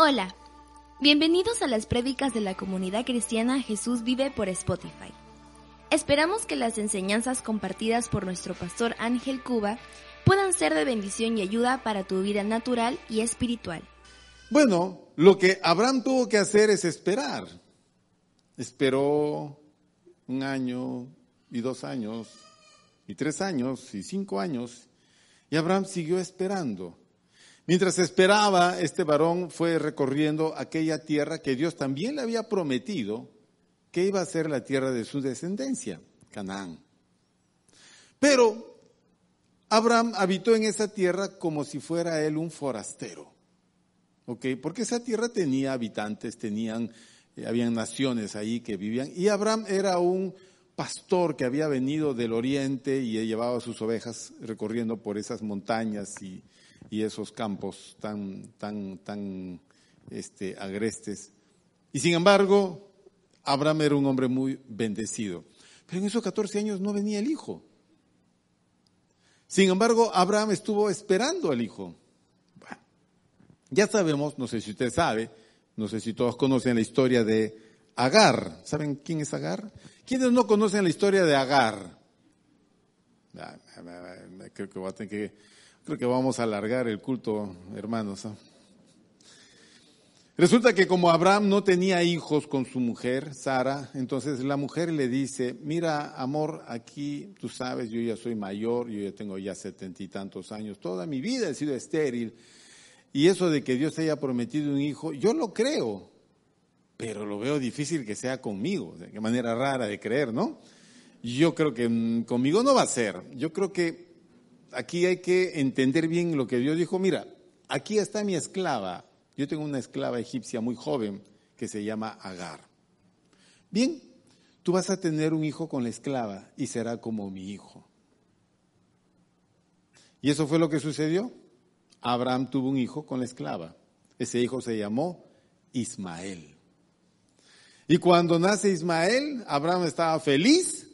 Hola, bienvenidos a las prédicas de la comunidad cristiana Jesús vive por Spotify. Esperamos que las enseñanzas compartidas por nuestro pastor Ángel Cuba puedan ser de bendición y ayuda para tu vida natural y espiritual. Bueno, lo que Abraham tuvo que hacer es esperar. Esperó un año y dos años y tres años y cinco años y Abraham siguió esperando. Mientras esperaba, este varón fue recorriendo aquella tierra que Dios también le había prometido que iba a ser la tierra de su descendencia, Canaán. Pero Abraham habitó en esa tierra como si fuera él un forastero. ¿Ok? Porque esa tierra tenía habitantes, tenían, eh, habían naciones ahí que vivían. Y Abraham era un pastor que había venido del oriente y llevaba sus ovejas recorriendo por esas montañas y, y esos campos tan, tan, tan este, agrestes. Y sin embargo, Abraham era un hombre muy bendecido. Pero en esos 14 años no venía el hijo. Sin embargo, Abraham estuvo esperando al hijo. ya sabemos, no sé si usted sabe, no sé si todos conocen la historia de Agar. ¿Saben quién es Agar? ¿Quiénes no conocen la historia de Agar? Creo que voy a tener que Creo que vamos a alargar el culto, hermanos. Resulta que como Abraham no tenía hijos con su mujer, Sara, entonces la mujer le dice, mira, amor, aquí tú sabes, yo ya soy mayor, yo ya tengo ya setenta y tantos años, toda mi vida he sido estéril, y eso de que Dios haya prometido un hijo, yo lo creo, pero lo veo difícil que sea conmigo, de qué manera rara de creer, ¿no? Yo creo que mm, conmigo no va a ser, yo creo que aquí hay que entender bien lo que Dios dijo. Mira, aquí está mi esclava. Yo tengo una esclava egipcia muy joven que se llama Agar. Bien, tú vas a tener un hijo con la esclava y será como mi hijo. Y eso fue lo que sucedió. Abraham tuvo un hijo con la esclava. Ese hijo se llamó Ismael. Y cuando nace Ismael, Abraham estaba feliz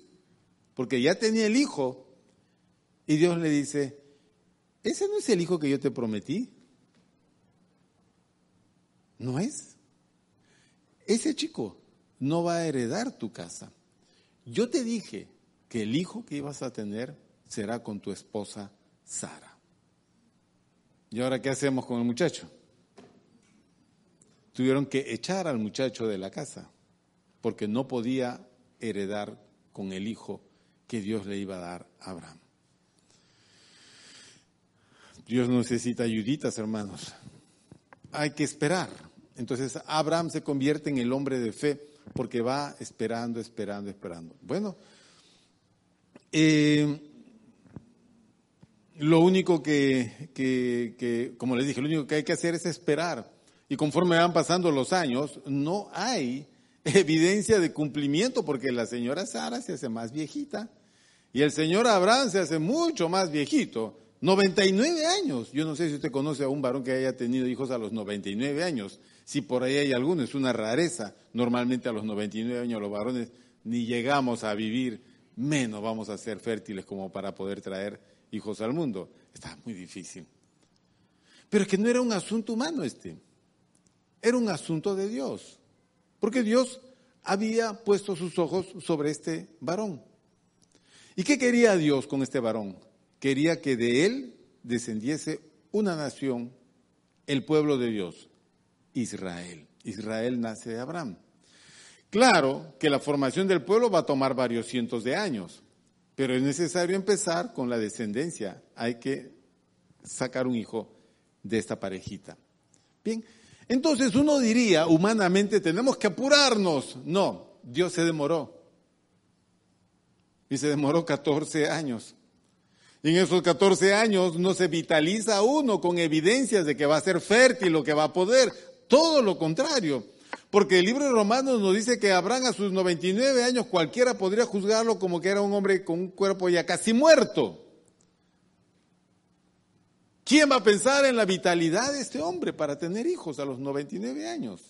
porque ya tenía el hijo y Dios le dice, ¿ese no es el hijo que yo te prometí? No es. Ese chico no va a heredar tu casa. Yo te dije que el hijo que ibas a tener será con tu esposa Sara. ¿Y ahora qué hacemos con el muchacho? Tuvieron que echar al muchacho de la casa porque no podía heredar con el hijo que Dios le iba a dar a Abraham. Dios necesita ayuditas, hermanos. Hay que esperar. Entonces Abraham se convierte en el hombre de fe porque va esperando, esperando, esperando. Bueno, eh, lo único que, que, como les dije, lo único que hay que hacer es esperar. Y conforme van pasando los años, no hay evidencia de cumplimiento porque la señora Sara se hace más viejita y el señor Abraham se hace mucho más viejito. 99 años. Yo no sé si usted conoce a un varón que haya tenido hijos a los 99 años. Si por ahí hay alguno, es una rareza. Normalmente a los 99 años los varones ni llegamos a vivir, menos vamos a ser fértiles como para poder traer hijos al mundo. Está muy difícil. Pero es que no era un asunto humano este. Era un asunto de Dios. Porque Dios había puesto sus ojos sobre este varón. ¿Y qué quería Dios con este varón? Quería que de él descendiese una nación, el pueblo de Dios, Israel. Israel nace de Abraham. Claro que la formación del pueblo va a tomar varios cientos de años, pero es necesario empezar con la descendencia. Hay que sacar un hijo de esta parejita. Bien, entonces uno diría, humanamente, tenemos que apurarnos. No, Dios se demoró. Y se demoró 14 años. Y en esos 14 años no se vitaliza uno con evidencias de que va a ser fértil o que va a poder. todo lo contrario. Porque el libro de Romanos nos dice que Abraham a sus 99 años cualquiera podría juzgarlo como que era un hombre con un cuerpo ya casi muerto. ¿Quién va a pensar en la vitalidad de este hombre para tener hijos a los 99 años?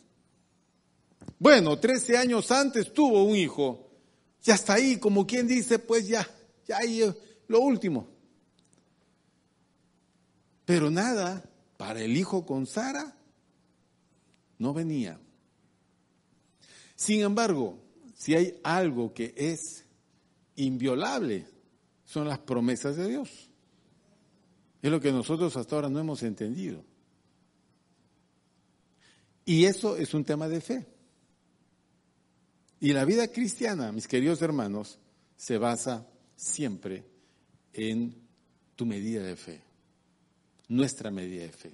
Bueno, 13 años antes tuvo un hijo. Ya está ahí, como quien dice, pues ya, ya ahí eh, lo último. Pero nada, para el hijo con Sara no venía. Sin embargo, si hay algo que es inviolable, son las promesas de Dios. Es lo que nosotros hasta ahora no hemos entendido. Y eso es un tema de fe. Y la vida cristiana, mis queridos hermanos, se basa siempre en tu medida de fe, nuestra medida de fe.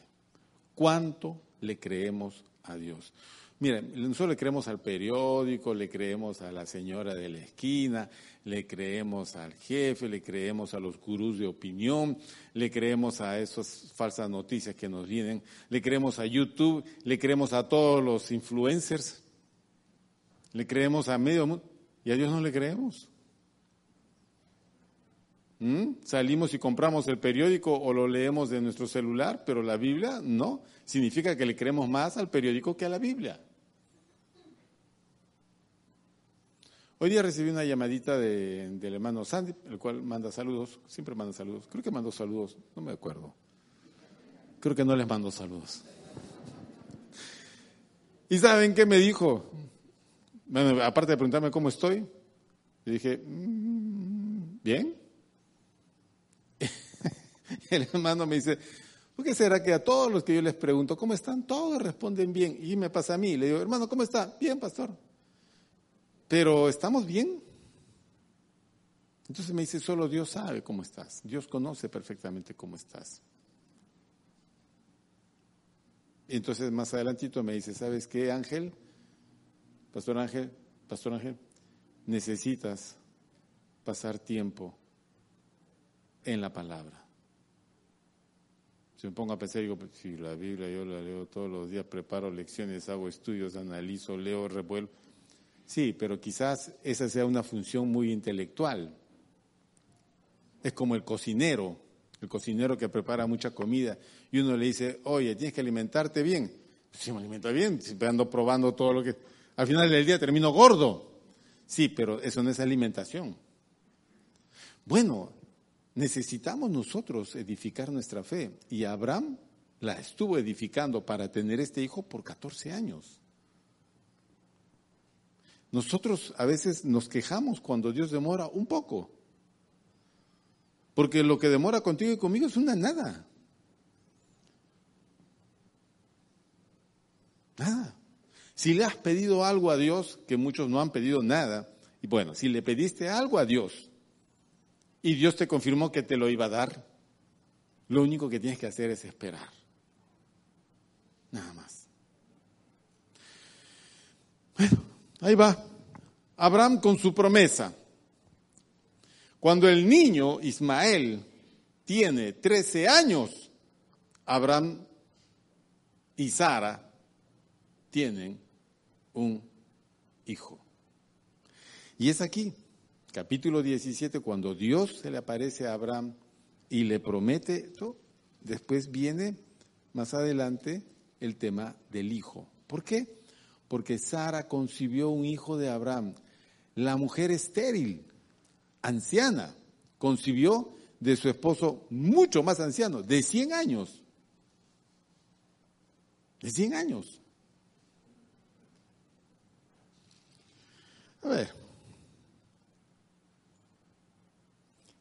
¿Cuánto le creemos a Dios? Miren, nosotros le creemos al periódico, le creemos a la señora de la esquina, le creemos al jefe, le creemos a los gurús de opinión, le creemos a esas falsas noticias que nos vienen, le creemos a YouTube, le creemos a todos los influencers, le creemos a medio mundo y a Dios no le creemos. ¿Mm? Salimos y compramos el periódico o lo leemos de nuestro celular, pero la Biblia no. Significa que le creemos más al periódico que a la Biblia. Hoy día recibí una llamadita de, del hermano Sandy, el cual manda saludos, siempre manda saludos. Creo que mandó saludos, no me acuerdo. Creo que no les mando saludos. ¿Y saben qué me dijo? Bueno, aparte de preguntarme cómo estoy, le dije, mm, bien. El hermano me dice, ¿por qué será que a todos los que yo les pregunto cómo están, todos responden bien? Y me pasa a mí, le digo, hermano, ¿cómo está? Bien, pastor. Pero ¿estamos bien? Entonces me dice, solo Dios sabe cómo estás. Dios conoce perfectamente cómo estás. Y entonces más adelantito me dice, ¿sabes qué, Ángel? Pastor Ángel, Pastor Ángel, necesitas pasar tiempo en la palabra. Si me pongo a pensar, digo, pues, si la Biblia yo la leo todos los días, preparo lecciones, hago estudios, analizo, leo, revuelvo. Sí, pero quizás esa sea una función muy intelectual. Es como el cocinero, el cocinero que prepara mucha comida y uno le dice, oye, tienes que alimentarte bien. Si me alimento bien, ando probando todo lo que... Al final del día termino gordo. Sí, pero eso no es alimentación. Bueno, necesitamos nosotros edificar nuestra fe y Abraham la estuvo edificando para tener este hijo por 14 años. Nosotros a veces nos quejamos cuando Dios demora un poco. Porque lo que demora contigo y conmigo es una nada. Nada. Si le has pedido algo a Dios, que muchos no han pedido nada, y bueno, si le pediste algo a Dios y Dios te confirmó que te lo iba a dar, lo único que tienes que hacer es esperar. Nada más. Bueno, Ahí va. Abraham con su promesa. Cuando el niño Ismael tiene 13 años, Abraham y Sara tienen un hijo. Y es aquí, capítulo 17, cuando Dios se le aparece a Abraham y le promete esto, después viene más adelante el tema del hijo. ¿Por qué? porque Sara concibió un hijo de Abraham. La mujer estéril, anciana, concibió de su esposo mucho más anciano, de 100 años. De 100 años. A ver.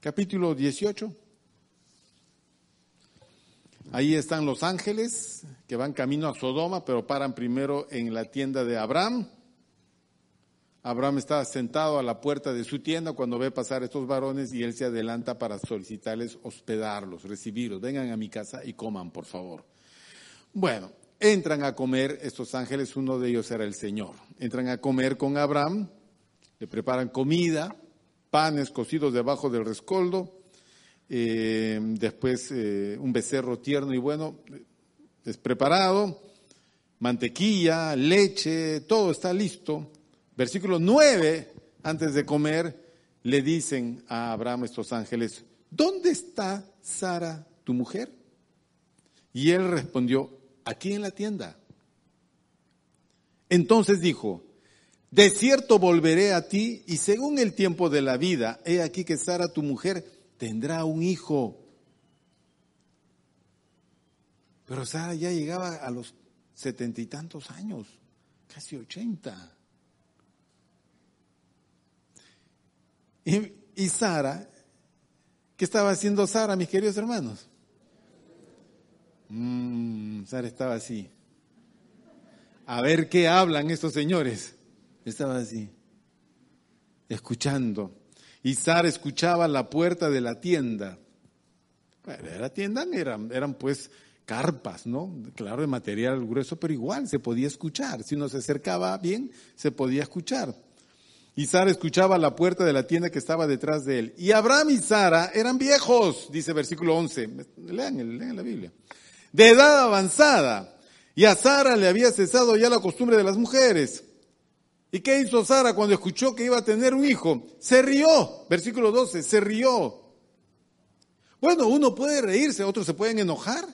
Capítulo 18. Ahí están los ángeles que van camino a Sodoma, pero paran primero en la tienda de Abraham. Abraham está sentado a la puerta de su tienda cuando ve pasar estos varones y él se adelanta para solicitarles hospedarlos, recibirlos. Vengan a mi casa y coman, por favor. Bueno, entran a comer estos ángeles, uno de ellos era el Señor. Entran a comer con Abraham, le preparan comida, panes cocidos debajo del rescoldo, eh, después eh, un becerro tierno y bueno es preparado mantequilla, leche, todo está listo. Versículo 9, antes de comer, le dicen a Abraham estos ángeles, ¿dónde está Sara, tu mujer? Y él respondió, aquí en la tienda. Entonces dijo, de cierto volveré a ti y según el tiempo de la vida, he aquí que Sara, tu mujer, tendrá un hijo. Pero Sara ya llegaba a los setenta y tantos años, casi ochenta. Y, Sara, ¿qué estaba haciendo Sara, mis queridos hermanos? Mm, Sara estaba así. A ver qué hablan estos señores. Estaba así, escuchando. Y Sara escuchaba la puerta de la tienda. Bueno, la tienda eran, eran pues carpas, ¿no? Claro, de material grueso, pero igual se podía escuchar. Si uno se acercaba bien, se podía escuchar. Y Sara escuchaba la puerta de la tienda que estaba detrás de él. Y Abraham y Sara eran viejos, dice versículo 11. Lean, lean la Biblia. De edad avanzada. Y a Sara le había cesado ya la costumbre de las mujeres. ¿Y qué hizo Sara cuando escuchó que iba a tener un hijo? Se rió. Versículo 12, se rió. Bueno, uno puede reírse, otros se pueden enojar.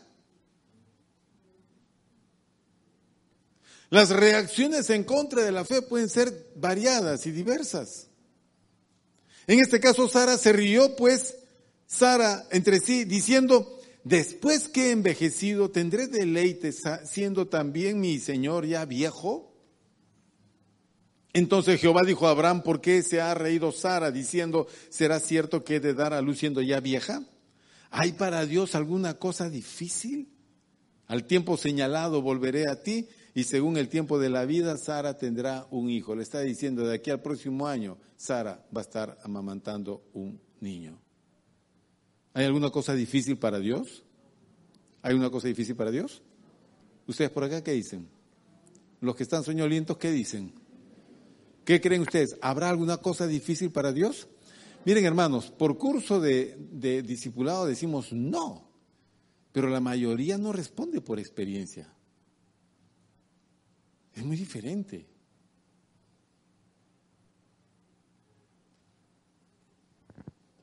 Las reacciones en contra de la fe pueden ser variadas y diversas. En este caso, Sara se rió, pues, Sara entre sí, diciendo, después que he envejecido, ¿tendré deleite siendo también mi Señor ya viejo? Entonces Jehová dijo a Abraham, ¿por qué se ha reído Sara diciendo, ¿será cierto que he de dar a luz siendo ya vieja? ¿Hay para Dios alguna cosa difícil? Al tiempo señalado volveré a ti y según el tiempo de la vida, Sara tendrá un hijo. Le está diciendo, de aquí al próximo año, Sara va a estar amamantando un niño. ¿Hay alguna cosa difícil para Dios? ¿Hay una cosa difícil para Dios? ¿Ustedes por acá qué dicen? Los que están soñolientos, ¿qué dicen? ¿Qué creen ustedes? ¿Habrá alguna cosa difícil para Dios? Miren, hermanos, por curso de, discipulado decimos no, pero la mayoría no responde por experiencia. Es muy diferente.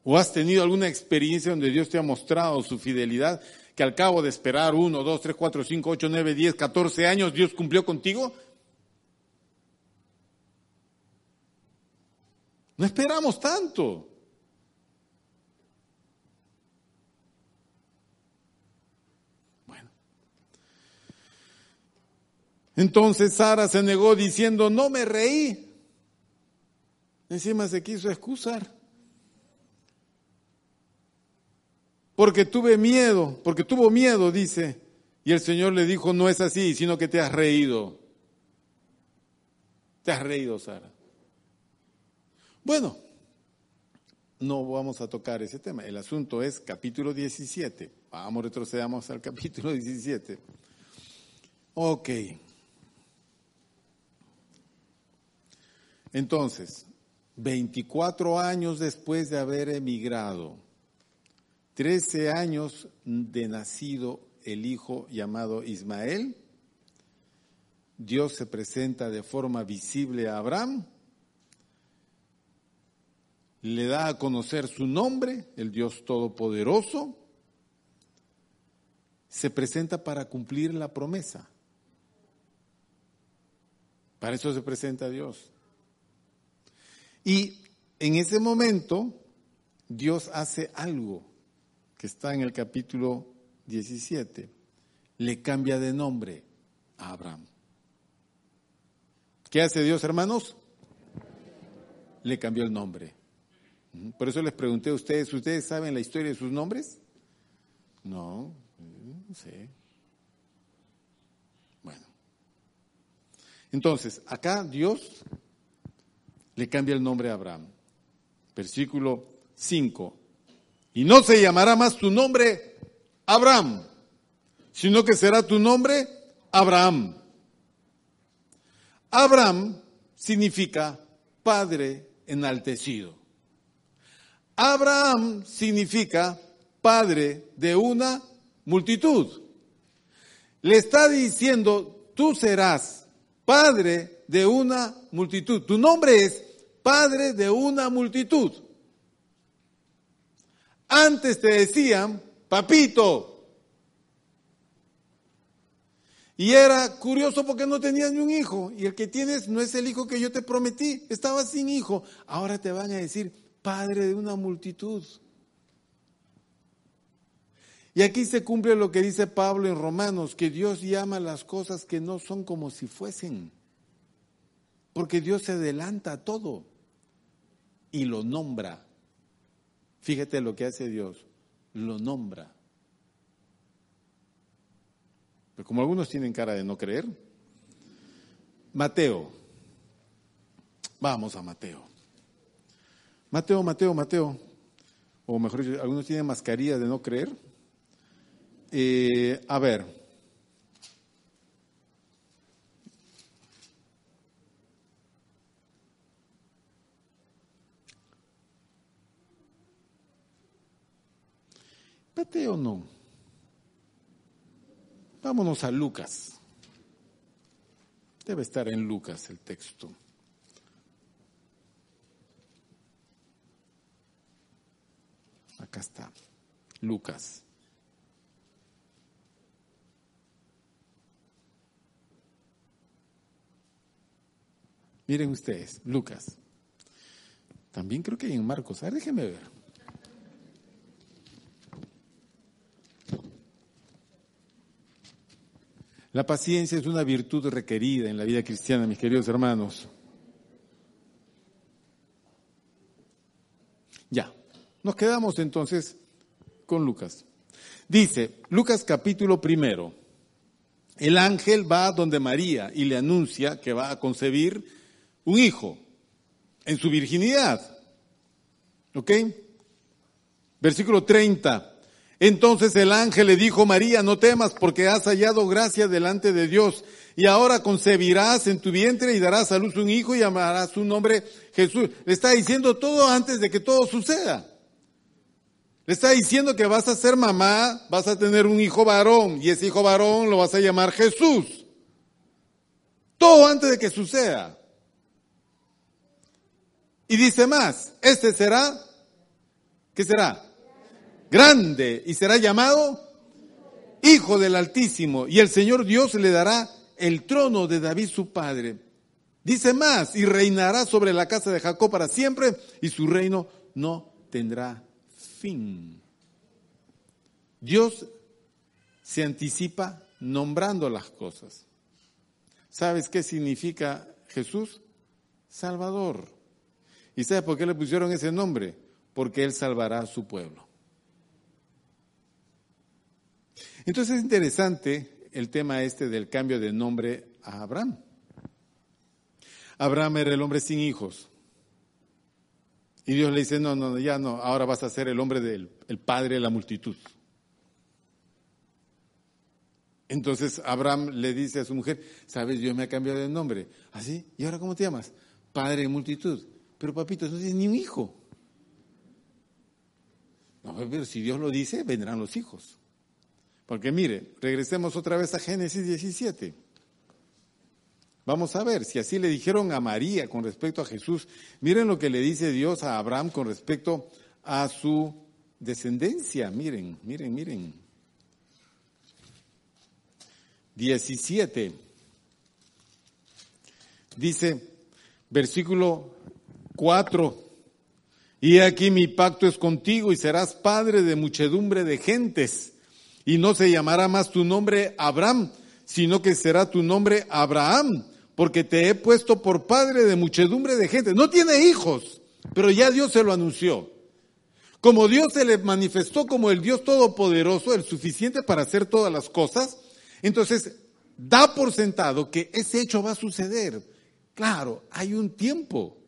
¿O has tenido alguna experiencia donde Dios te ha mostrado su fidelidad, que al cabo de esperar uno, dos, tres, cuatro, cinco, ocho, nueve, diez, catorce años, Dios cumplió contigo? No esperamos tanto. Bueno. Entonces Sara se negó diciendo, no me reí. Encima se quiso excusar. Porque tuve miedo, porque tuvo miedo, dice. Y el Señor le dijo, no es así, sino que te has reído. Te has reído, Sara. Bueno, no vamos a tocar ese tema. El asunto es capítulo 17. Vamos, retrocedamos al capítulo 17. Ok. Entonces, 24 años después de haber emigrado, 13 años de nacido el hijo llamado Ismael, Dios se presenta de forma visible a Abraham le da a conocer su nombre, el Dios Todopoderoso, se presenta para cumplir la promesa. Para eso se presenta Dios. Y en ese momento Dios hace algo que está en el capítulo 17. Le cambia de nombre a Abraham. ¿Qué hace Dios, hermanos? Le cambió el nombre. Por eso les pregunté a ustedes, ¿ustedes saben la historia de sus nombres? No, no sé. Bueno. Entonces, acá Dios le cambia el nombre a Abraham. Versículo 5. Y no se llamará más tu nombre Abraham, sino que será tu nombre Abraham. Abraham significa padre enaltecido. Abraham significa padre de una multitud. Le está diciendo, tú serás padre de una multitud. Tu nombre es padre de una multitud. Antes te decían, papito. Y era curioso porque no tenías ni un hijo. Y el que tienes no es el hijo que yo te prometí. Estabas sin hijo. Ahora te van a decir, padre de una multitud. Y aquí se cumple lo que dice Pablo en Romanos, que Dios llama las cosas que no son como si fuesen. Porque Dios se adelanta a todo y lo nombra. Fíjate lo que hace Dios, lo nombra. Pero como algunos tienen cara de no creer, Mateo, vamos a Mateo. Mateo, Mateo, Mateo, o mejor dicho, algunos tienen mascarilla de no creer. Eh, a ver. o no. Vámonos a Lucas. Debe estar en Lucas el texto. Acá está. Lucas. Miren ustedes, Lucas. También creo que hay en Marcos. A ver, déjenme ver. La paciencia es una virtud requerida en la vida cristiana, mis queridos hermanos. Ya, nos quedamos entonces con Lucas. Dice, Lucas capítulo primero, el ángel va donde María y le anuncia que va a concebir un hijo en su virginidad. ¿Ok? Versículo 30. Entonces el ángel le dijo, María, no temas porque has hallado gracia delante de Dios y ahora concebirás en tu vientre y darás a luz un hijo y llamarás su nombre Jesús. Le está diciendo todo antes de que todo suceda. Le está diciendo que vas a ser mamá, vas a tener un hijo varón y ese hijo varón lo vas a llamar Jesús. Todo antes de que suceda. Y dice más, este será, ¿qué será? Grande y será llamado Hijo del Altísimo. Y el Señor Dios le dará el trono de David su padre. Dice más, y reinará sobre la casa de Jacob para siempre, y su reino no tendrá fin. Dios se anticipa nombrando las cosas. ¿Sabes qué significa Jesús? Salvador. ¿Y sabes por qué le pusieron ese nombre? Porque Él salvará a su pueblo. Entonces es interesante el tema este del cambio de nombre a Abraham. Abraham era el hombre sin hijos. Y Dios le dice, no, no, ya no, ahora vas a ser el hombre del el padre de la multitud. Entonces Abraham le dice a su mujer, sabes, Dios me ha cambiado de nombre. ¿Así? ¿Ah, ¿Y ahora cómo te llamas? Padre de multitud. Pero papito, no tienes ni un hijo. No, pero si Dios lo dice, vendrán los hijos. Porque mire, regresemos otra vez a Génesis 17. Vamos a ver, si así le dijeron a María con respecto a Jesús, miren lo que le dice Dios a Abraham con respecto a su descendencia. Miren, miren, miren. 17. Dice, versículo 4. Y aquí mi pacto es contigo y serás padre de muchedumbre de gentes. Y no se llamará más tu nombre Abraham, sino que será tu nombre Abraham, porque te he puesto por padre de muchedumbre de gentes. No tiene hijos, pero ya Dios se lo anunció. Como Dios se le manifestó como el Dios todopoderoso, el suficiente para hacer todas las cosas, entonces da por sentado que ese hecho va a suceder. Claro, hay un tiempo.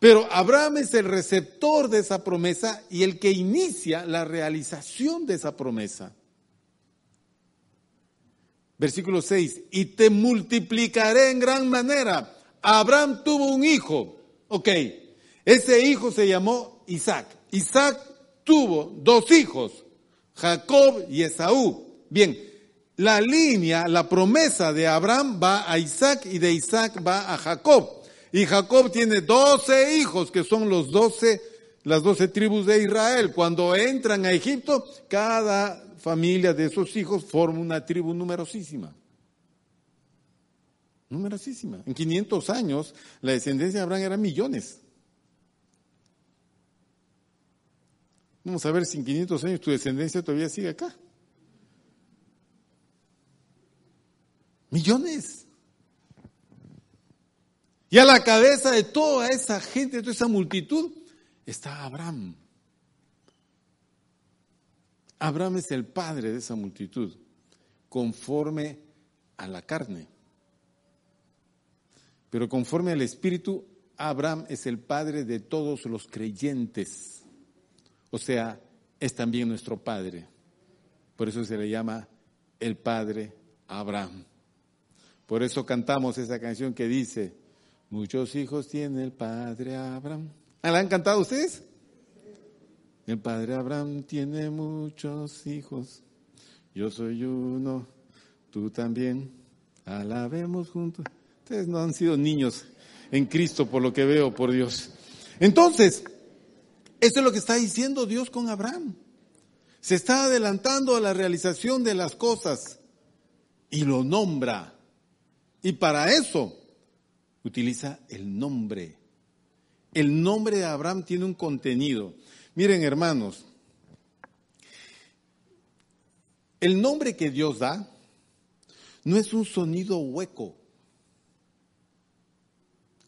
Pero Abraham es el receptor de esa promesa y el que inicia la realización de esa promesa. Versículo 6, y te multiplicaré en gran manera. Abraham tuvo un hijo. Ok, ese hijo se llamó Isaac. Isaac tuvo dos hijos, Jacob y Esaú. Bien, la línea, la promesa de Abraham va a Isaac y de Isaac va a Jacob. Y Jacob tiene doce hijos que son los doce, las doce tribus de Israel. Cuando entran a Egipto, cada familia de esos hijos forma una tribu numerosísima. Numerosísima. En 500 años, la descendencia de Abraham era millones. Vamos a ver si en 500 años tu descendencia todavía sigue acá. Millones. Y a la cabeza de toda esa gente, de toda esa multitud, está Abraham. Abraham es el padre de esa multitud, conforme a la carne. Pero conforme al Espíritu, Abraham es el padre de todos los creyentes. O sea, es también nuestro padre. Por eso se le llama el padre Abraham. Por eso cantamos esa canción que dice, muchos hijos tiene el padre Abraham. ¿Ah, ¿La han cantado ustedes? El padre Abraham tiene muchos hijos. Yo soy uno, tú también. Alabemos juntos. Ustedes no han sido niños en Cristo por lo que veo, por Dios. Entonces, eso es lo que está diciendo Dios con Abraham. Se está adelantando a la realización de las cosas y lo nombra. Y para eso utiliza el nombre. El nombre de Abraham tiene un contenido. Miren, hermanos, el nombre que Dios da no es un sonido hueco.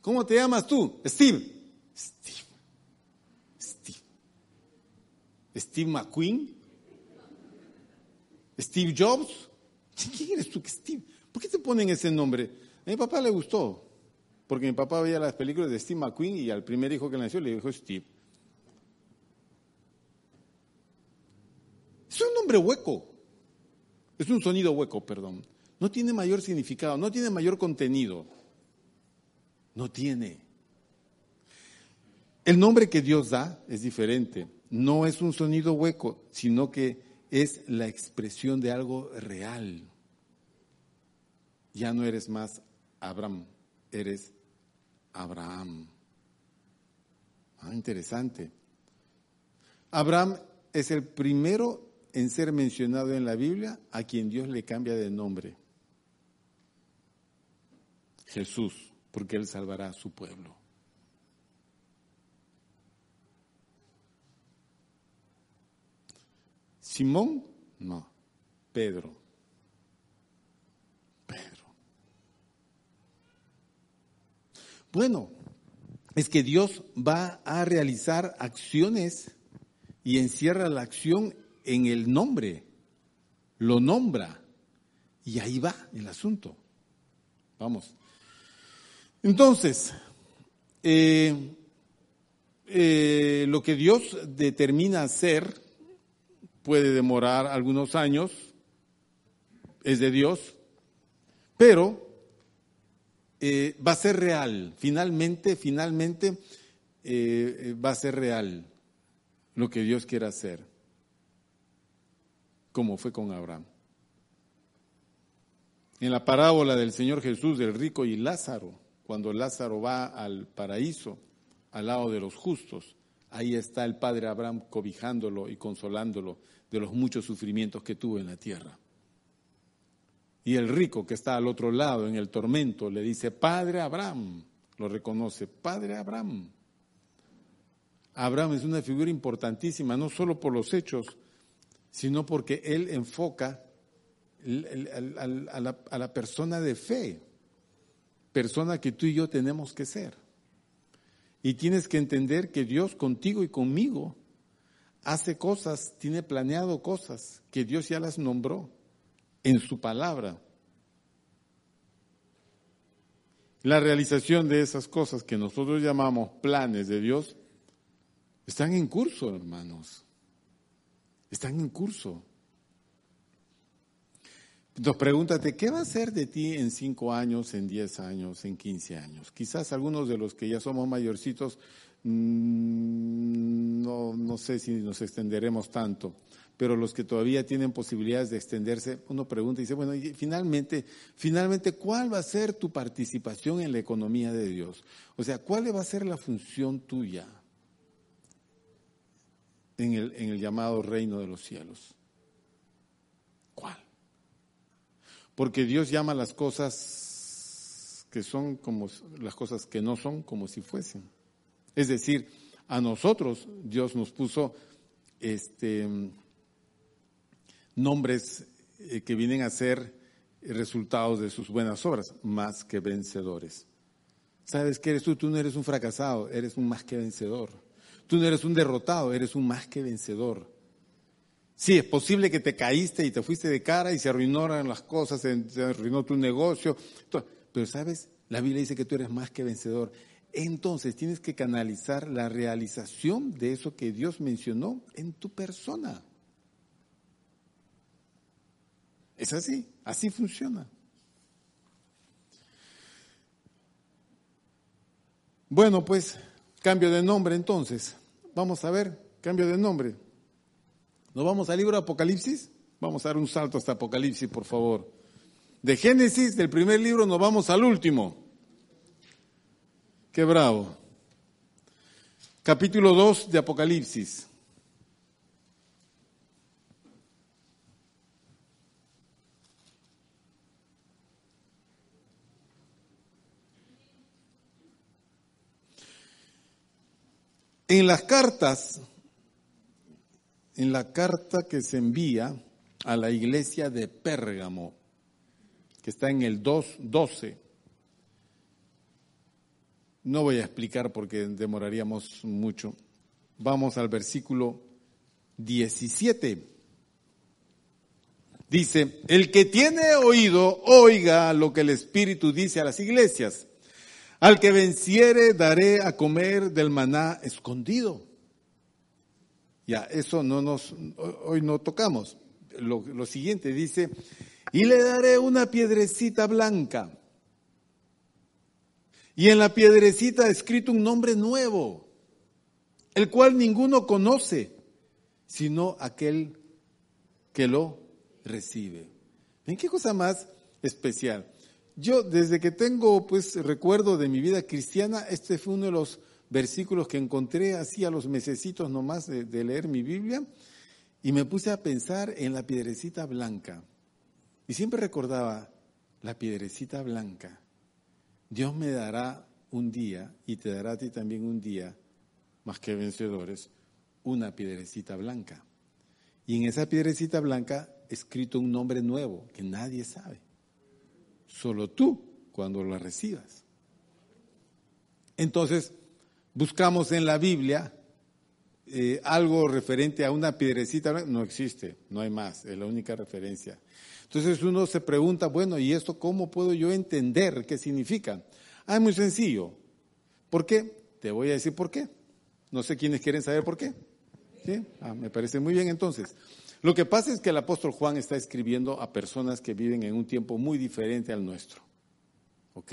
¿Cómo te llamas tú? Steve. Steve. Steve. Steve McQueen. Steve Jobs. ¿Quién eres tú, Steve? ¿Por qué te ponen ese nombre? A mi papá le gustó, porque mi papá veía las películas de Steve McQueen y al primer hijo que nació le dijo Steve. Es un nombre hueco. Es un sonido hueco, perdón. No tiene mayor significado, no tiene mayor contenido. No tiene. El nombre que Dios da es diferente. No es un sonido hueco, sino que es la expresión de algo real ya no eres más Abraham, eres Abraham. Ah, interesante. Abraham es el primero en ser mencionado en la Biblia a quien Dios le cambia de nombre. Jesús, porque Él salvará a su pueblo. Simón, no, Pedro. Bueno, es que Dios va a realizar acciones y encierra la acción en el nombre, lo nombra y ahí va el asunto. Vamos. Entonces, eh, eh, lo que Dios determina hacer puede demorar algunos años, es de Dios, pero eh, va a ser real, finalmente, finalmente va a ser real lo que Dios quiere hacer, como fue con Abraham. En la parábola del Señor Jesús, del rico y Lázaro, cuando Lázaro va al paraíso, al lado de los justos, ahí está el padre Abraham cobijándolo y consolándolo de los muchos sufrimientos que tuvo en la tierra. Y el rico que está al otro lado en el tormento le dice, Padre Abraham, lo reconoce, Padre Abraham. Abraham es una figura importantísima, no solo por los hechos, sino porque él enfoca a la, persona de fe, persona que tú y yo tenemos que ser. Y tienes que entender que Dios contigo y conmigo hace cosas, tiene planeado cosas, que Dios ya las nombró en su palabra. La realización de esas cosas que nosotros llamamos planes de Dios están en curso, hermanos. Están en curso. Entonces pregúntate, ¿qué va a ser de ti en cinco años, en diez años, en quince años? Quizás algunos de los que ya somos mayorcitos, mm, no, no sé si nos extenderemos tanto, pero los que todavía tienen posibilidades de extenderse, uno pregunta y dice, bueno, y finalmente, finalmente, ¿cuál va a ser tu participación en la economía de Dios? O sea, ¿cuál va a ser la función tuya en el, llamado reino de los cielos? ¿Cuál? Porque Dios llama las cosas que son como las cosas que no son como si fuesen. Es decir, a nosotros Dios nos puso este nombres eh, que vienen a ser resultados de sus buenas obras, más que vencedores. ¿Sabes qué eres tú? Tú no eres un fracasado, eres un más que vencedor. Tú no eres un derrotado, eres un más que vencedor. Sí, es posible que te caíste y te fuiste de cara y se arruinaron las cosas, se arruinó tu negocio, pero sabes, la Biblia dice que tú eres más que vencedor. Entonces tienes que canalizar la realización de eso que Dios mencionó en tu persona. Es así, así funciona. Bueno, pues cambio de nombre entonces. Vamos a ver, cambio de nombre. ¿Nos vamos al libro de Apocalipsis? Vamos a dar un salto hasta Apocalipsis, por favor. De Génesis, del primer libro, nos vamos al último. Qué bravo. Capítulo 2 de Apocalipsis. En las cartas, en la carta que se envía a la iglesia de Pérgamo, que está en el 2.12, no voy a explicar porque demoraríamos mucho. Vamos al versículo 17. Dice, el que tiene oído, oiga lo que el Espíritu dice a las iglesias. Al que venciere daré a comer del maná escondido. Ya, eso no nos, hoy no tocamos. Lo, siguiente dice, y le daré una piedrecita blanca. Y en la piedrecita escrito un nombre nuevo, el cual ninguno conoce, sino aquel que lo recibe. ¿En qué cosa más especial? Yo desde que tengo pues recuerdo de mi vida cristiana, este fue uno de los versículos que encontré así a los mesecitos nomás de, de leer mi Biblia y me puse a pensar en la piedrecita blanca. Y siempre recordaba, la piedrecita blanca, Dios me dará un día y te dará a ti también un día, más que vencedores, una piedrecita blanca. Y en esa piedrecita blanca escrito un nombre nuevo que nadie sabe solo tú cuando la recibas. Entonces, buscamos en la Biblia eh, algo referente a una piedrecita, no existe, no hay más, es la única referencia. Entonces uno se pregunta, bueno, ¿y esto cómo puedo yo entender qué significa? Ah, es muy sencillo. ¿Por qué? Te voy a decir por qué. No sé quiénes quieren saber por qué. ¿Sí? Ah, me parece muy bien entonces. Lo que pasa es que el apóstol Juan está escribiendo a personas que viven en un tiempo muy diferente al nuestro. ¿Ok?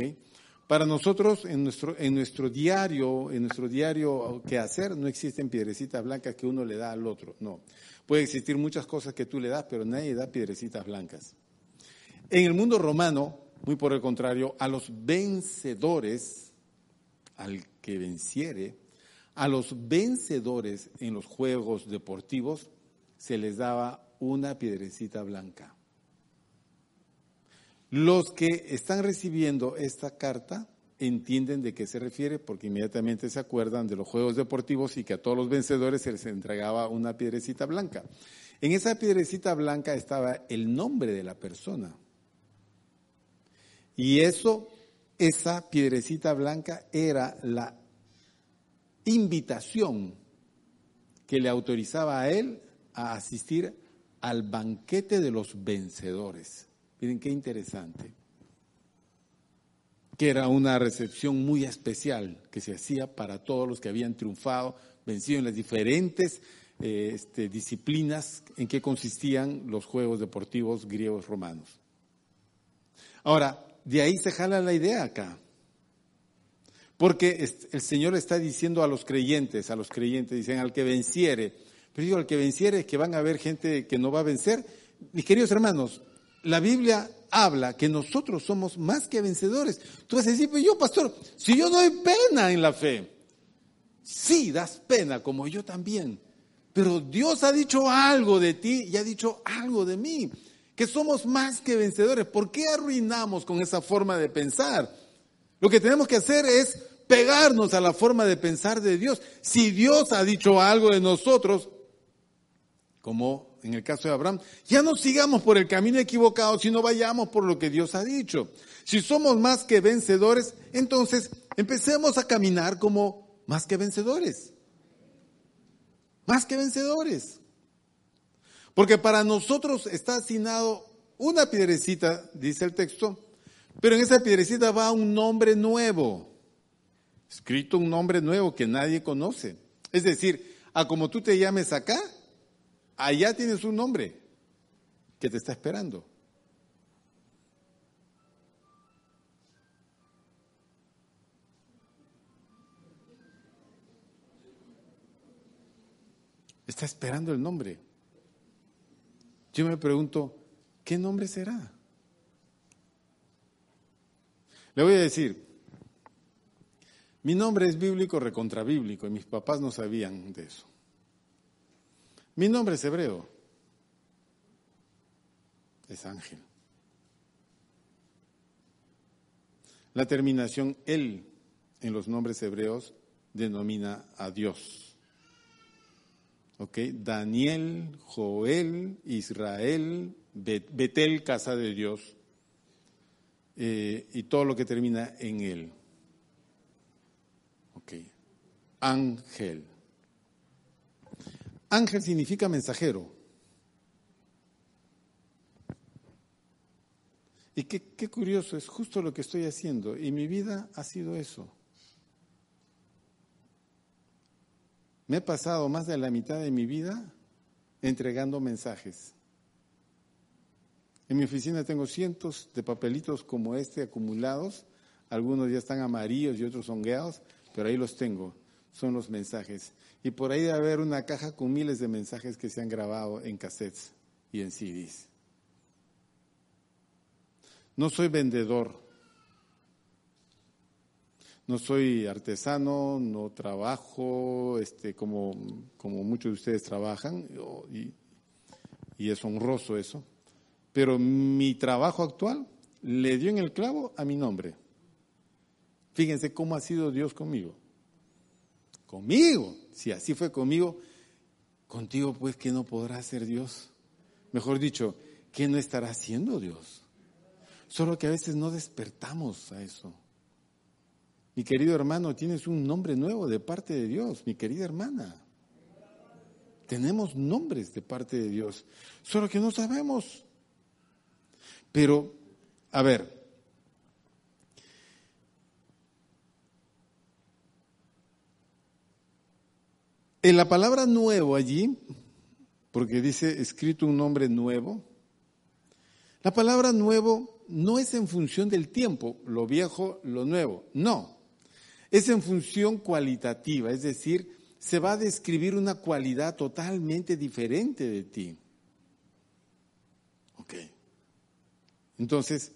Para nosotros, en nuestro, en nuestro diario, en nuestro diario que hacer, no existen piedrecitas blancas que uno le da al otro. No. Puede existir muchas cosas que tú le das, pero nadie da piedrecitas blancas. En el mundo romano, muy por el contrario, a los vencedores, al que venciere, a los vencedores en los juegos deportivos, se les daba una piedrecita blanca. Los que están recibiendo esta carta entienden de qué se refiere porque inmediatamente se acuerdan de los juegos deportivos y que a todos los vencedores se les entregaba una piedrecita blanca. En esa piedrecita blanca estaba el nombre de la persona. Y eso, esa piedrecita blanca era la invitación que le autorizaba a él a asistir al banquete de los vencedores. Miren qué interesante. Que era una recepción muy especial que se hacía para todos los que habían triunfado, vencido en las diferentes eh, este, disciplinas en que consistían los juegos deportivos griegos romanos. Ahora, de ahí se jala la idea acá. Porque el Señor está diciendo a los creyentes, a los creyentes, dicen, al que venciere, Pero digo, al que venciere que van a haber gente que no va a vencer. Mis queridos hermanos, la Biblia habla que nosotros somos más que vencedores. Tú vas a decir, pues yo, pastor, si yo doy pena en la fe, sí, das pena, como yo también. Pero Dios ha dicho algo de ti y ha dicho algo de mí, que somos más que vencedores. ¿Por qué arruinamos con esa forma de pensar? Lo que tenemos que hacer es pegarnos a la forma de pensar de Dios. Si Dios ha dicho algo de nosotros, como en el caso de Abraham, ya no sigamos por el camino equivocado, sino vayamos por lo que Dios ha dicho. Si somos más que vencedores, entonces empecemos a caminar como más que vencedores. Más que vencedores. Porque para nosotros está asignado una piedrecita, dice el texto, pero en esa piedrecita va un nombre nuevo. Escrito un nombre nuevo que nadie conoce. Es decir, a como tú te llames acá, allá tienes un nombre que te está esperando. Está esperando el nombre. Yo me pregunto, ¿qué nombre será? Le voy a decir, mi nombre es bíblico, recontrabíblico, y mis papás no sabían de eso. Mi nombre es hebreo, es ángel. La terminación él en los nombres hebreos denomina a Dios. ¿Ok? Daniel, Joel, Israel, Betel, casa de Dios, eh, y todo lo que termina en él. ¿Ok? Ángel. Ángel significa mensajero. Y qué, qué, curioso, es justo lo que estoy haciendo. Y mi vida ha sido eso. Me he pasado más de la mitad de mi vida entregando mensajes. En mi oficina tengo cientos de papelitos como este acumulados. Algunos ya están amarillos y otros hongueados, pero ahí los tengo. Son los mensajes. Y por ahí debe haber una caja con miles de mensajes que se han grabado en cassettes y en CDs. No soy vendedor. No soy artesano, no trabajo este, como, como muchos de ustedes trabajan, y, y es honroso eso. Pero mi trabajo actual le dio en el clavo a mi nombre. Fíjense cómo ha sido Dios conmigo. Conmigo, si así fue conmigo, contigo pues que no podrá ser Dios. Mejor dicho, ¿qué no estará haciendo Dios? Solo que a veces no despertamos a eso. Mi querido hermano, tienes un nombre nuevo de parte de Dios, mi querida hermana. Tenemos nombres de parte de Dios, solo que no sabemos. Pero, a ver, En la palabra nuevo allí, porque dice escrito un nombre nuevo, la palabra nuevo no es en función del tiempo, lo viejo, lo nuevo, no, es en función cualitativa, es decir, se va a describir una cualidad totalmente diferente de ti. Ok. Entonces,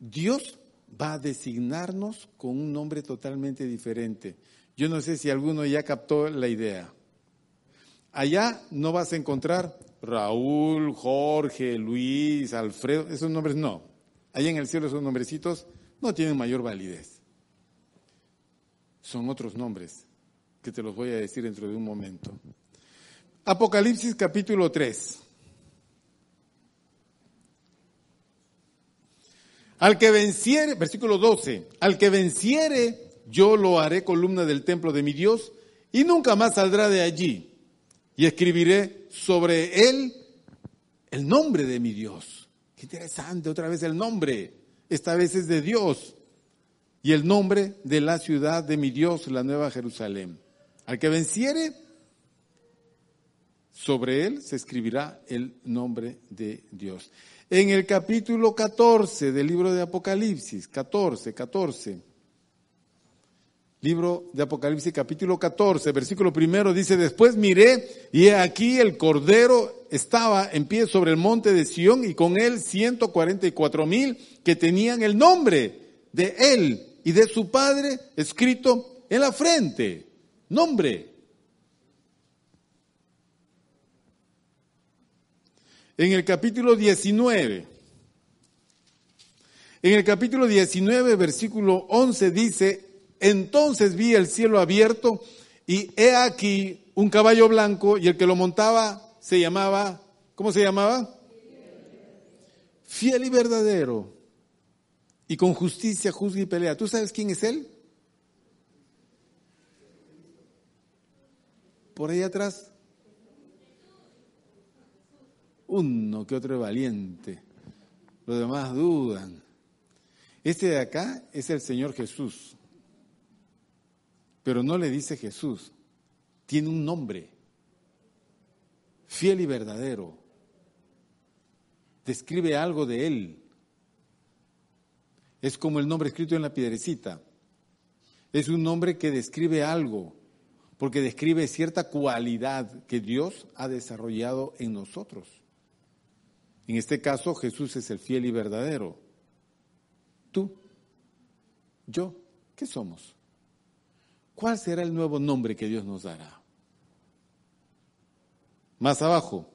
Dios va a designarnos con un nombre totalmente diferente. Yo no sé si alguno ya captó la idea. Allá no vas a encontrar Raúl, Jorge, Luis, Alfredo, esos nombres no. Allá en el cielo esos nombrecitos no tienen mayor validez. Son otros nombres que te los voy a decir dentro de un momento. Apocalipsis capítulo 3. Al que venciere, versículo 12, al que venciere, yo lo haré columna del templo de mi Dios y nunca más saldrá de allí y escribiré sobre él el nombre de mi Dios. Qué interesante, otra vez el nombre. Esta vez es de Dios. Y el nombre de la ciudad de mi Dios, la nueva Jerusalén. Al que venciere, sobre él se escribirá el nombre de Dios. En el capítulo 14 del libro de Apocalipsis, 14, 14, Libro de Apocalipsis capítulo 14, versículo primero dice, después miré y he aquí el Cordero estaba en pie sobre el monte de Sión y con él 144 mil que tenían el nombre de él y de su padre escrito en la frente. Nombre. En el capítulo 19, en el capítulo 19, versículo 11 dice, entonces vi el cielo abierto y he aquí un caballo blanco y el que lo montaba se llamaba, ¿cómo se llamaba? Fiel y verdadero. Y con justicia juzga y pelea. ¿Tú sabes quién es él? Por ahí atrás. Uno que otro valiente. Los demás dudan. Este de acá es el Señor Jesús. Pero no le dice Jesús. Tiene un nombre. Fiel y verdadero. Describe algo de Él. Es como el nombre escrito en la piedrecita. Es un nombre que describe algo, porque describe cierta cualidad que Dios ha desarrollado en nosotros. En este caso, Jesús es el fiel y verdadero. Tú, yo, ¿qué somos? ¿Cuál será el nuevo nombre que Dios nos dará? Más abajo,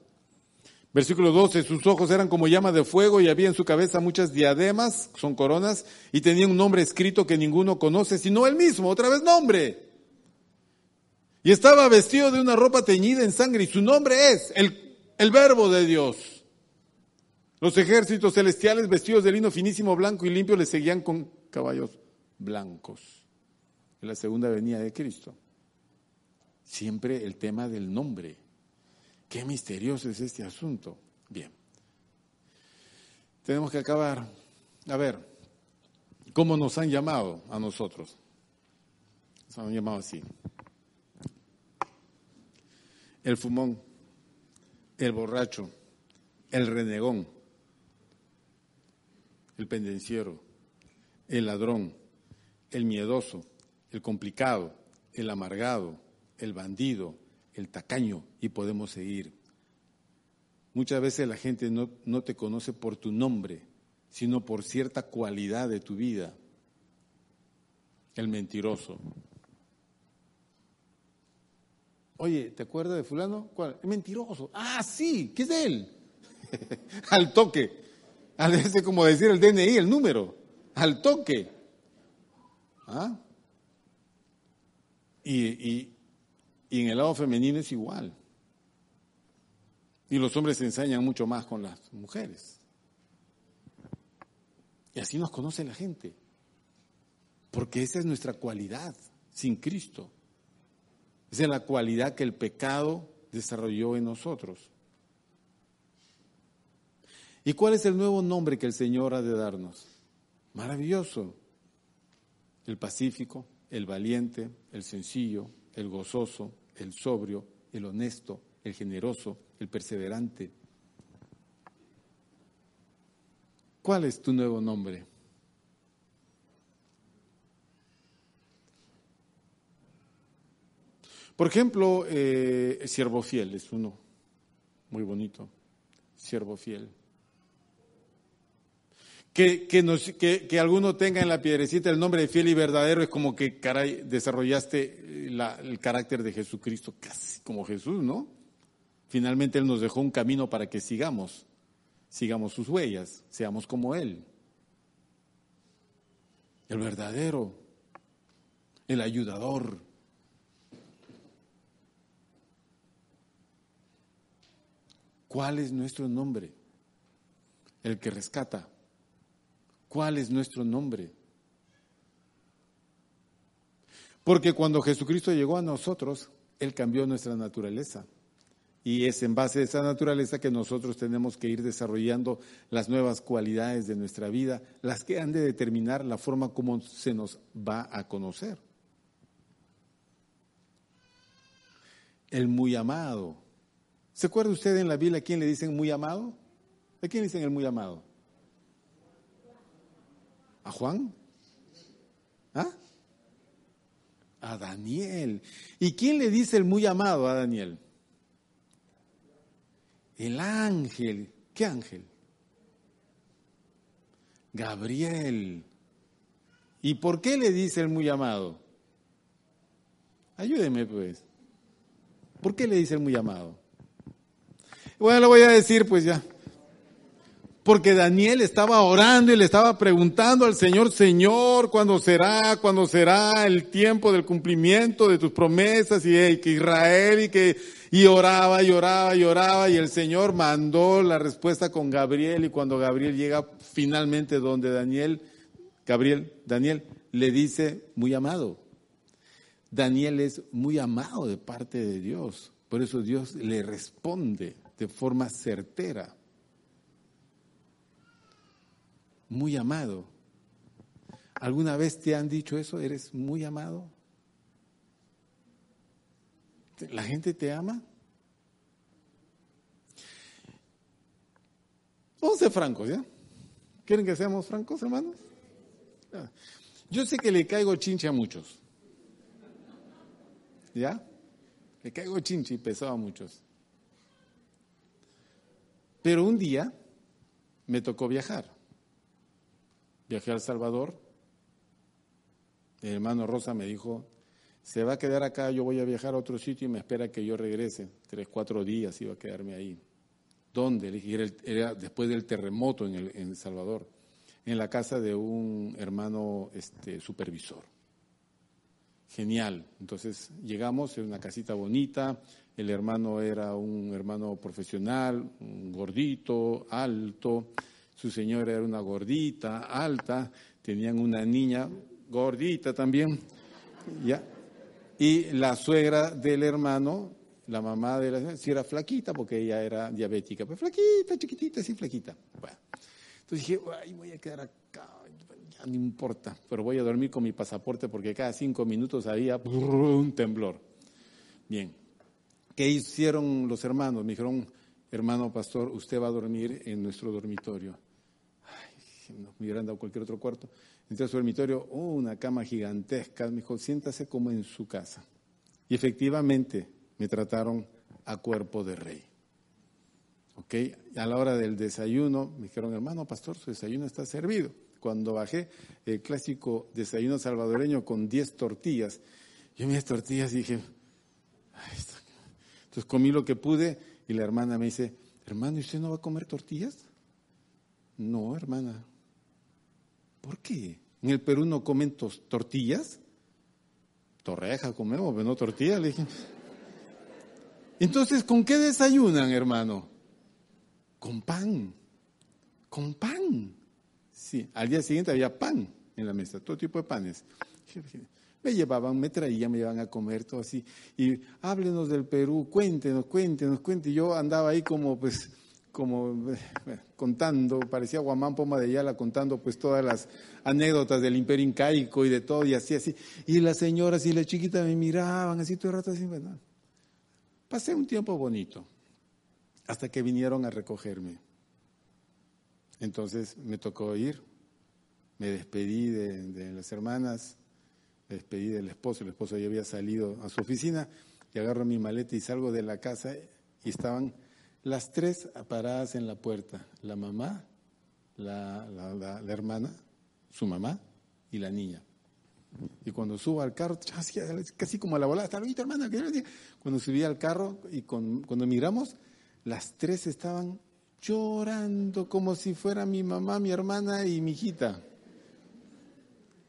versículo 12, sus ojos eran como llama de fuego y había en su cabeza muchas diademas, son coronas, y tenía un nombre escrito que ninguno conoce, sino él mismo, otra vez nombre. Y estaba vestido de una ropa teñida en sangre y su nombre es el, el verbo de Dios. Los ejércitos celestiales vestidos de lino finísimo, blanco y limpio le seguían con caballos blancos. En la segunda venida de Cristo. Siempre el tema del nombre. Qué misterioso es este asunto. Bien. Tenemos que acabar. A ver, ¿cómo nos han llamado a nosotros? Nos han llamado así. El fumón, el borracho, el renegón el pendenciero, el ladrón, el miedoso, el complicado, el amargado, el bandido, el tacaño y podemos seguir. Muchas veces la gente no, no, te conoce por tu nombre, sino por cierta cualidad de tu vida. El mentiroso. Oye, ¿te acuerdas de fulano? ¿Cuál? El mentiroso. Ah, sí, ¿qué es de él? Al toque. A veces como decir el DNI, el número, al toque. ¿Ah? Y, en el lado femenino es igual. Y los hombres se ensañan mucho más con las mujeres. Y así nos conoce la gente. Porque esa es nuestra cualidad sin Cristo. Esa es la cualidad que el pecado desarrolló en nosotros. ¿Y cuál es el nuevo nombre que el Señor ha de darnos? Maravilloso. El pacífico, el valiente, el sencillo, el gozoso, el sobrio, el honesto, el generoso, el perseverante. ¿Cuál es tu nuevo nombre? Por ejemplo, eh, siervo fiel es uno muy bonito, siervo fiel. Que, que, que, alguno tenga en la piedrecita el nombre de fiel y verdadero es como que, desarrollaste el carácter de Jesucristo, casi como Jesús, ¿no? Finalmente Él nos dejó un camino para que sigamos, sigamos sus huellas, seamos como Él. El verdadero, el ayudador. ¿Cuál es nuestro nombre? El que rescata. ¿Cuál es nuestro nombre? Porque cuando Jesucristo llegó a nosotros, Él cambió nuestra naturaleza. Y es en base a esa naturaleza que nosotros tenemos que ir desarrollando las nuevas cualidades de nuestra vida, las que han de determinar la forma como se nos va a conocer. El muy amado. ¿Se acuerda usted en la Biblia a quién le dicen muy amado? ¿A quién le dicen el muy amado? ¿A Juan? ¿Ah? A Daniel. ¿Y quién le dice el muy amado a Daniel? El ángel. ¿Qué ángel? Gabriel. ¿Y por qué le dice el muy amado? Ayúdeme pues. ¿Por qué le dice el muy amado? Bueno, lo voy a decir pues ya. Porque Daniel estaba orando y le estaba preguntando al Señor, Señor, ¿cuándo será? ¿Cuándo será el tiempo del cumplimiento de tus promesas? Y que Israel y que, y oraba y oraba y oraba y el Señor mandó la respuesta con Gabriel y cuando Gabriel llega finalmente donde Daniel, Gabriel, Daniel le dice, muy amado. Daniel es muy amado de parte de Dios. Por eso Dios le responde de forma certera. Muy amado. ¿Alguna vez te han dicho eso? ¿Eres muy amado? ¿La gente te ama? Vamos a ser francos, ¿ya? ¿Quieren que seamos francos, hermanos? Ah. Yo sé que le caigo chinche a muchos. ¿Ya? Le caigo chinche y pesado a muchos. Pero un día me tocó viajar. Viajé al Salvador. El hermano Rosa me dijo, se va a quedar acá, yo voy a viajar a otro sitio y me espera que yo regrese. Tres, cuatro días iba a quedarme ahí. ¿Dónde? Dije, era, después del terremoto en el, en el, Salvador, en la casa de un hermano este, supervisor. Genial. Entonces llegamos, en una casita bonita, el hermano era un hermano profesional, gordito, alto, su señora era una gordita, alta, tenían una niña gordita también, ¿ya? Y la suegra del hermano, la mamá de la señora, sí era flaquita porque ella era diabética, pero flaquita, chiquitita, sí, flaquita. Bueno, entonces dije, ay, voy a quedar acá, ya no importa, pero voy a dormir con mi pasaporte porque cada cinco minutos había un temblor. Bien, ¿qué hicieron los hermanos? Me dijeron, hermano pastor, usted va a dormir en nuestro dormitorio me hubieran dado cualquier otro cuarto. Entré a su dormitorio, oh, una cama gigantesca. Me dijo, siéntase como en su casa. Y efectivamente me trataron a cuerpo de rey. ¿Ok? A la hora del desayuno me dijeron, hermano pastor, su desayuno está servido. Cuando bajé, el clásico desayuno salvadoreño con 10 tortillas. Yo me tortillas dije, entonces comí lo que pude y la hermana me dice, hermano, ¿y usted no va a comer tortillas? No, hermana, ¿Por qué? ¿En el Perú no comen tortillas? Torreja comemos, pero no tortillas, le dije. Entonces, ¿con qué desayunan, hermano? Con pan. Con pan. Sí, al día siguiente había pan en la mesa, todo tipo de panes. Me llevaban, me traían, me llevaban a comer, todo así. Y háblenos del Perú, cuéntenos, cuéntenos, cuéntenos. Yo andaba ahí como, pues, como contando, parecía Guamán Poma de Yala contando pues todas las anécdotas del imperio incaico y de todo y así, así. Y las señoras y la chiquita me miraban así todo el rato así, bueno. Pasé un tiempo bonito hasta que vinieron a recogerme. Entonces me tocó ir, me despedí de, de las hermanas, me despedí del esposo, el esposo ya había salido a su oficina y agarro mi maleta y salgo de la casa y estaban las tres paradas en la puerta, la mamá, la, hermana, su mamá y la niña. Y cuando subo al carro, casi como a la volada, está hermana. Cuando subí al carro y cuando miramos, las tres estaban llorando como si fuera mi mamá, mi hermana y mi hijita.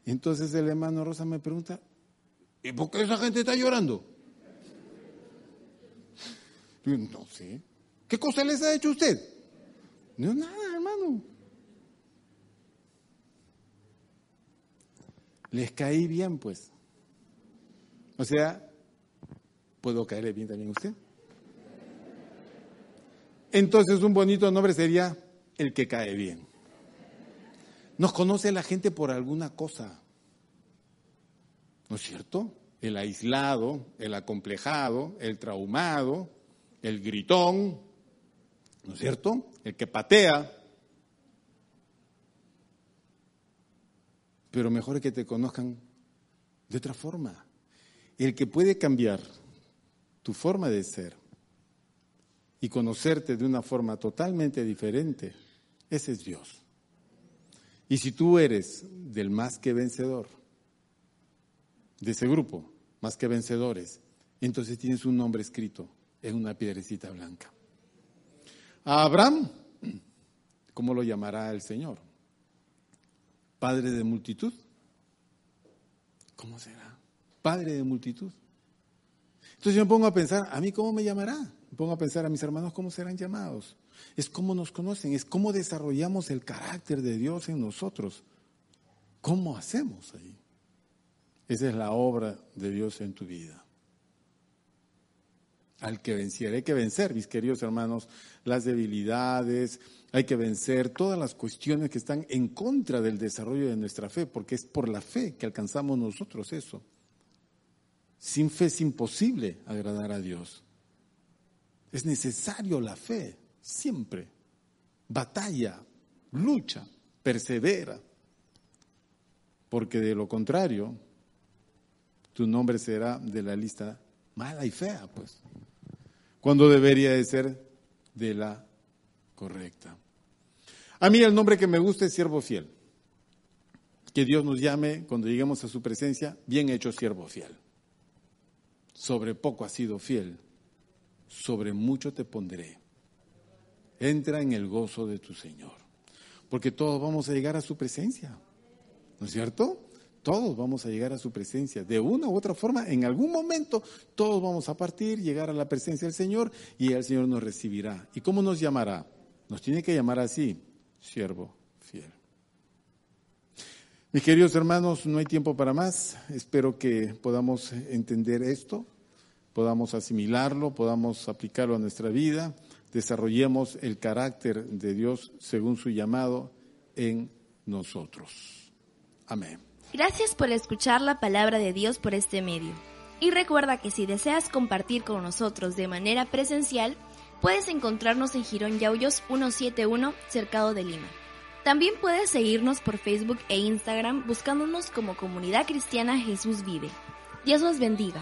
Entonces el hermano Rosa me pregunta, ¿y por qué esa gente está llorando? No sé. ¿Qué cosa les ha hecho usted? No, nada, hermano. Les caí bien, pues. O sea, ¿puedo caerle bien también a usted? Entonces un bonito nombre sería el que cae bien. Nos conoce la gente por alguna cosa. ¿No es cierto? El aislado, el acomplejado, el traumado, el gritón, ¿no es cierto? El que patea. Pero mejor es que te conozcan de otra forma. el que puede cambiar tu forma de ser y conocerte de una forma totalmente diferente, ese es Dios. Y si tú eres del más que vencedor, de ese grupo, más que vencedores, entonces tienes un nombre escrito en una piedrecita blanca. A Abraham, ¿cómo lo llamará el Señor? Padre de multitud. ¿Cómo será? Padre de multitud. Entonces yo me pongo a pensar, ¿a mí cómo me llamará? Me pongo a pensar a mis hermanos cómo serán llamados. Es cómo nos conocen, es cómo desarrollamos el carácter de Dios en nosotros. ¿Cómo hacemos ahí? Esa es la obra de Dios en tu vida. Al que venciera, hay que vencer, mis queridos hermanos, las debilidades, hay que vencer todas las cuestiones que están en contra del desarrollo de nuestra fe, porque es por la fe que alcanzamos nosotros eso. Sin fe es imposible agradar a Dios. Es necesario la fe, siempre. Batalla, lucha, persevera. Porque de lo contrario, tu nombre será de la lista mala y fea, pues. Cuando debería de ser de la correcta. A mí el nombre que me gusta es siervo fiel. Que Dios nos llame cuando lleguemos a su presencia, bien hecho siervo fiel. Sobre poco has sido fiel, sobre mucho te pondré. Entra en el gozo de tu Señor. Porque todos vamos a llegar a su presencia. ¿No es cierto? Todos vamos a llegar a su presencia. De una u otra forma, en algún momento, todos vamos a partir, llegar a la presencia del Señor y el Señor nos recibirá. ¿Y cómo nos llamará? Nos tiene que llamar así, siervo fiel. Mis queridos hermanos, no hay tiempo para más. Espero que podamos entender esto, podamos asimilarlo, podamos aplicarlo a nuestra vida, desarrollemos el carácter de Dios según su llamado en nosotros. Amén. Gracias por escuchar la palabra de Dios por este medio. Y recuerda que si deseas compartir con nosotros de manera presencial, puedes encontrarnos en Girón Yauyos 171, cercado de Lima. También puedes seguirnos por Facebook e Instagram buscándonos como Comunidad Cristiana Jesús Vive. Dios los bendiga.